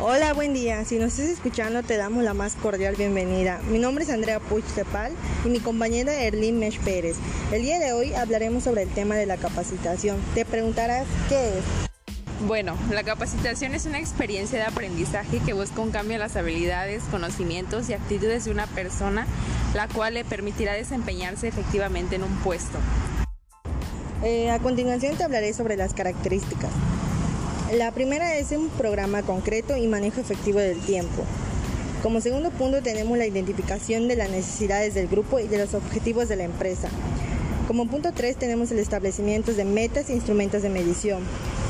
Hola, buen día. Si nos estás escuchando, te damos la más cordial bienvenida. Mi nombre es Andrea Puig Tepal y mi compañera Erlín Mesh Pérez. El día de hoy hablaremos sobre el tema de la capacitación. Te preguntarás, ¿qué es? Bueno, la capacitación es una experiencia de aprendizaje que busca un cambio en las habilidades, conocimientos y actitudes de una persona, la cual le permitirá desempeñarse efectivamente en un puesto. Eh, a continuación te hablaré sobre las características. La primera es un programa concreto y manejo efectivo del tiempo. Como segundo punto tenemos la identificación de las necesidades del grupo y de los objetivos de la empresa. Como punto 3 tenemos el establecimiento de metas e instrumentos de medición.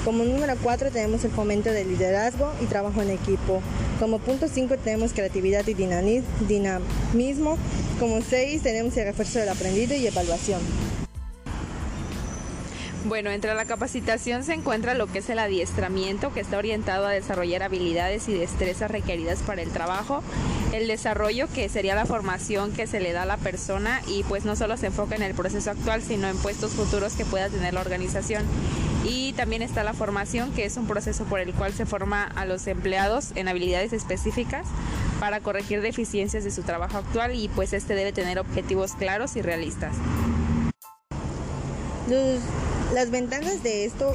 Como número 4 tenemos el fomento del liderazgo y trabajo en equipo. Como punto 5 tenemos creatividad y dinamismo. Como 6 tenemos el refuerzo del aprendido y evaluación. Bueno, entre la capacitación se encuentra lo que es el adiestramiento, que está orientado a desarrollar habilidades y destrezas requeridas para el trabajo, el desarrollo, que sería la formación que se le da a la persona y pues no solo se enfoca en el proceso actual, sino en puestos futuros que pueda tener la organización. Y también está la formación, que es un proceso por el cual se forma a los empleados en habilidades específicas para corregir deficiencias de su trabajo actual y pues este debe tener objetivos claros y realistas. Las ventajas de esto,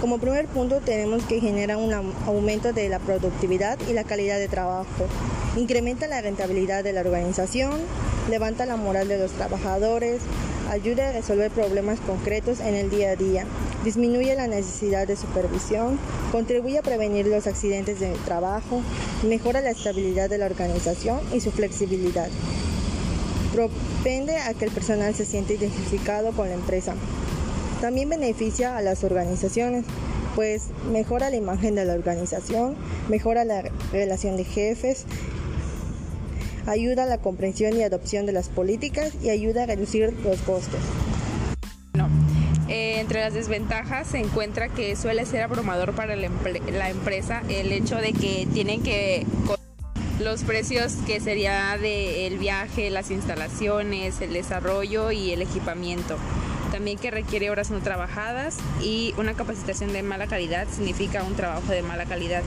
como primer punto, tenemos que genera un aumento de la productividad y la calidad de trabajo, incrementa la rentabilidad de la organización, levanta la moral de los trabajadores, ayuda a resolver problemas concretos en el día a día, disminuye la necesidad de supervisión, contribuye a prevenir los accidentes de trabajo, mejora la estabilidad de la organización y su flexibilidad. Propende a que el personal se siente identificado con la empresa, también beneficia a las organizaciones, pues mejora la imagen de la organización, mejora la relación de jefes, ayuda a la comprensión y adopción de las políticas y ayuda a reducir los costos. Eh, entre las desventajas se encuentra que suele ser abrumador para la empresa el hecho de que tienen que los precios que sería del viaje, las instalaciones, el desarrollo y el equipamiento también que requiere horas no trabajadas y una capacitación de mala calidad significa un trabajo de mala calidad.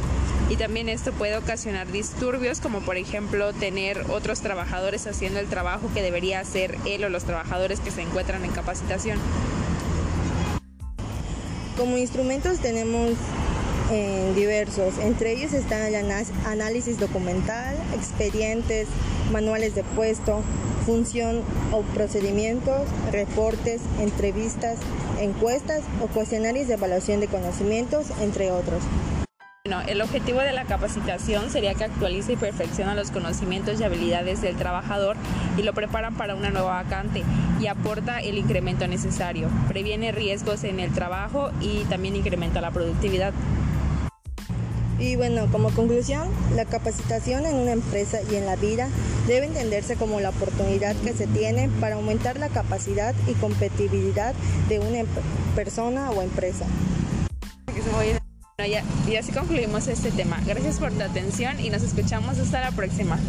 Y también esto puede ocasionar disturbios como por ejemplo tener otros trabajadores haciendo el trabajo que debería hacer él o los trabajadores que se encuentran en capacitación. Como instrumentos tenemos eh, diversos, entre ellos están el análisis documental, expedientes, manuales de puesto, función o procedimientos, reportes, entrevistas, encuestas o cuestionarios de evaluación de conocimientos, entre otros. Bueno, el objetivo de la capacitación sería que actualice y perfecciona los conocimientos y habilidades del trabajador y lo preparan para una nueva vacante y aporta el incremento necesario, previene riesgos en el trabajo y también incrementa la productividad. Y bueno, como conclusión, la capacitación en una empresa y en la vida debe entenderse como la oportunidad que se tiene para aumentar la capacidad y competitividad de una em-, persona o empresa. Y así concluimos este tema. Gracias por tu atención y nos escuchamos hasta la próxima.